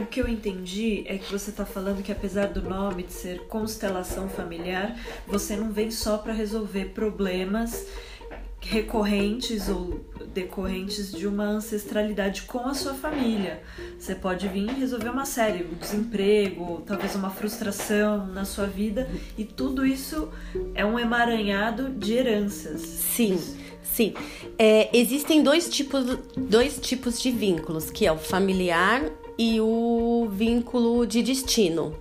O que eu entendi é que você está falando que apesar do nome de ser constelação familiar, você não vem só para resolver problemas recorrentes ou decorrentes de uma ancestralidade com a sua família. Você pode vir resolver uma série, um desemprego, talvez uma frustração na sua vida, e tudo isso é um emaranhado de heranças. Sim. Sim, é, existem dois tipos, dois tipos de vínculos, que é o familiar e o vínculo de destino.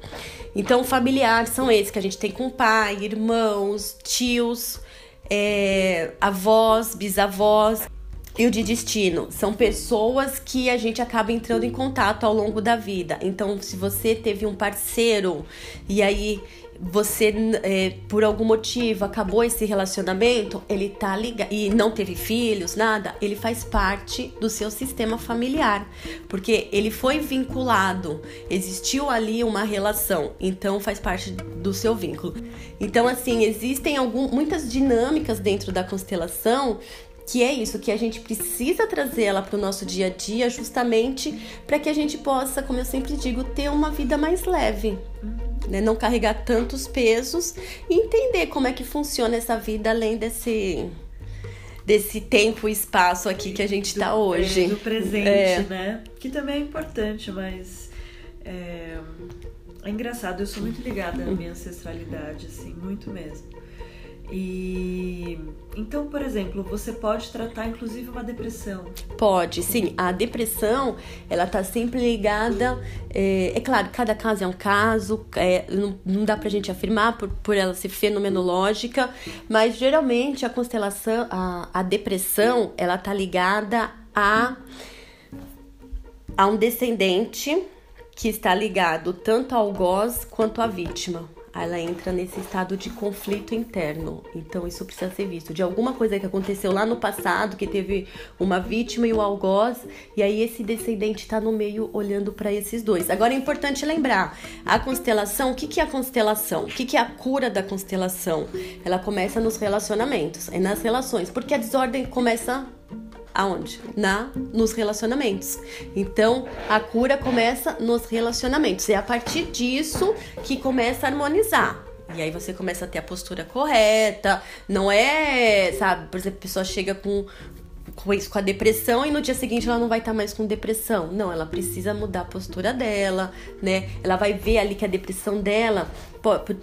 Então, familiar são esses que a gente tem com pai, irmãos, tios, é, avós, bisavós. E o de destino são pessoas que a gente acaba entrando em contato ao longo da vida. Então, se você teve um parceiro e aí você, é, por algum motivo, acabou esse relacionamento, ele tá ligado e não teve filhos, nada, ele faz parte do seu sistema familiar, porque ele foi vinculado, existiu ali uma relação, então faz parte do seu vínculo. Então, assim, existem algum, muitas dinâmicas dentro da constelação que é isso, que a gente precisa trazer ela para o nosso dia a dia, justamente para que a gente possa, como eu sempre digo, ter uma vida mais leve. Né? Não carregar tantos pesos e entender como é que funciona essa vida além desse desse tempo e espaço aqui que a gente está hoje. É, do presente, é. né? Que também é importante, mas é, é engraçado. Eu sou muito ligada à minha ancestralidade, assim, muito mesmo. E então, por exemplo, você pode tratar inclusive uma depressão. Pode, sim. A depressão, ela tá sempre ligada. É, é claro, cada caso é um caso, é, não, não dá pra gente afirmar por, por ela ser fenomenológica, mas geralmente a constelação, a, a depressão, ela tá ligada a, a um descendente que está ligado tanto ao algoz quanto à vítima ela entra nesse estado de conflito interno. Então isso precisa ser visto. De alguma coisa que aconteceu lá no passado, que teve uma vítima e o um algoz, e aí esse descendente está no meio olhando para esses dois. Agora é importante lembrar, a constelação, o que, que é a constelação? O que, que é a cura da constelação? Ela começa nos relacionamentos, é nas relações, porque a desordem começa Aonde? Na nos relacionamentos. Então, a cura começa nos relacionamentos. É a partir disso que começa a harmonizar. E aí você começa a ter a postura correta. Não é, sabe, por exemplo, a pessoa chega com com isso, com a depressão e no dia seguinte ela não vai estar tá mais com depressão. Não, ela precisa mudar a postura dela, né? Ela vai ver ali que a depressão dela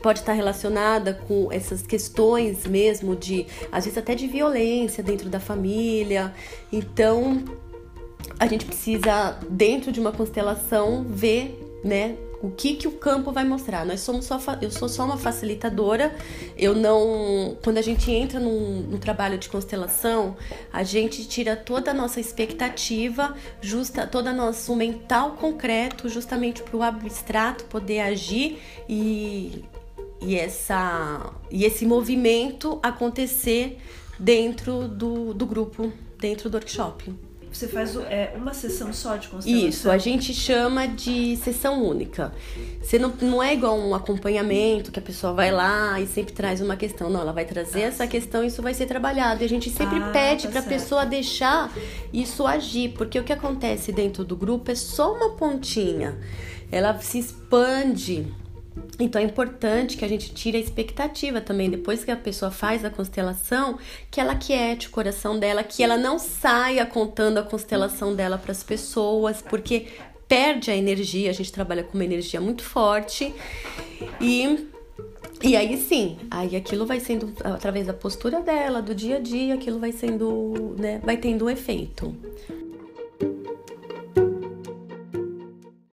pode estar relacionada com essas questões mesmo de, às vezes até de violência dentro da família. Então, a gente precisa, dentro de uma constelação, ver, né, o que que o campo vai mostrar. Nós somos só, eu sou só uma facilitadora. Eu não, quando a gente entra num, num trabalho de constelação, a gente tira toda a nossa expectativa, justa, todo o nosso mental concreto, justamente para o abstrato poder agir e e essa e esse movimento acontecer dentro do, do grupo, dentro do workshop. Você faz é, uma sessão só de constelação? Isso, a gente chama de sessão única. Você não, não é igual um acompanhamento que a pessoa vai lá e sempre traz uma questão. Não, ela vai trazer ah, essa questão e isso vai ser trabalhado. E a gente sempre ah, pede tá para a pessoa deixar isso agir, porque o que acontece dentro do grupo é só uma pontinha. Ela se expande então é importante que a gente tire a expectativa também, depois que a pessoa faz a constelação, que ela quiete o coração dela, que ela não saia contando a constelação dela para as pessoas, porque perde a energia, a gente trabalha com uma energia muito forte. E e aí sim, aí aquilo vai sendo através da postura dela, do dia a dia, aquilo vai sendo, né, vai tendo um efeito.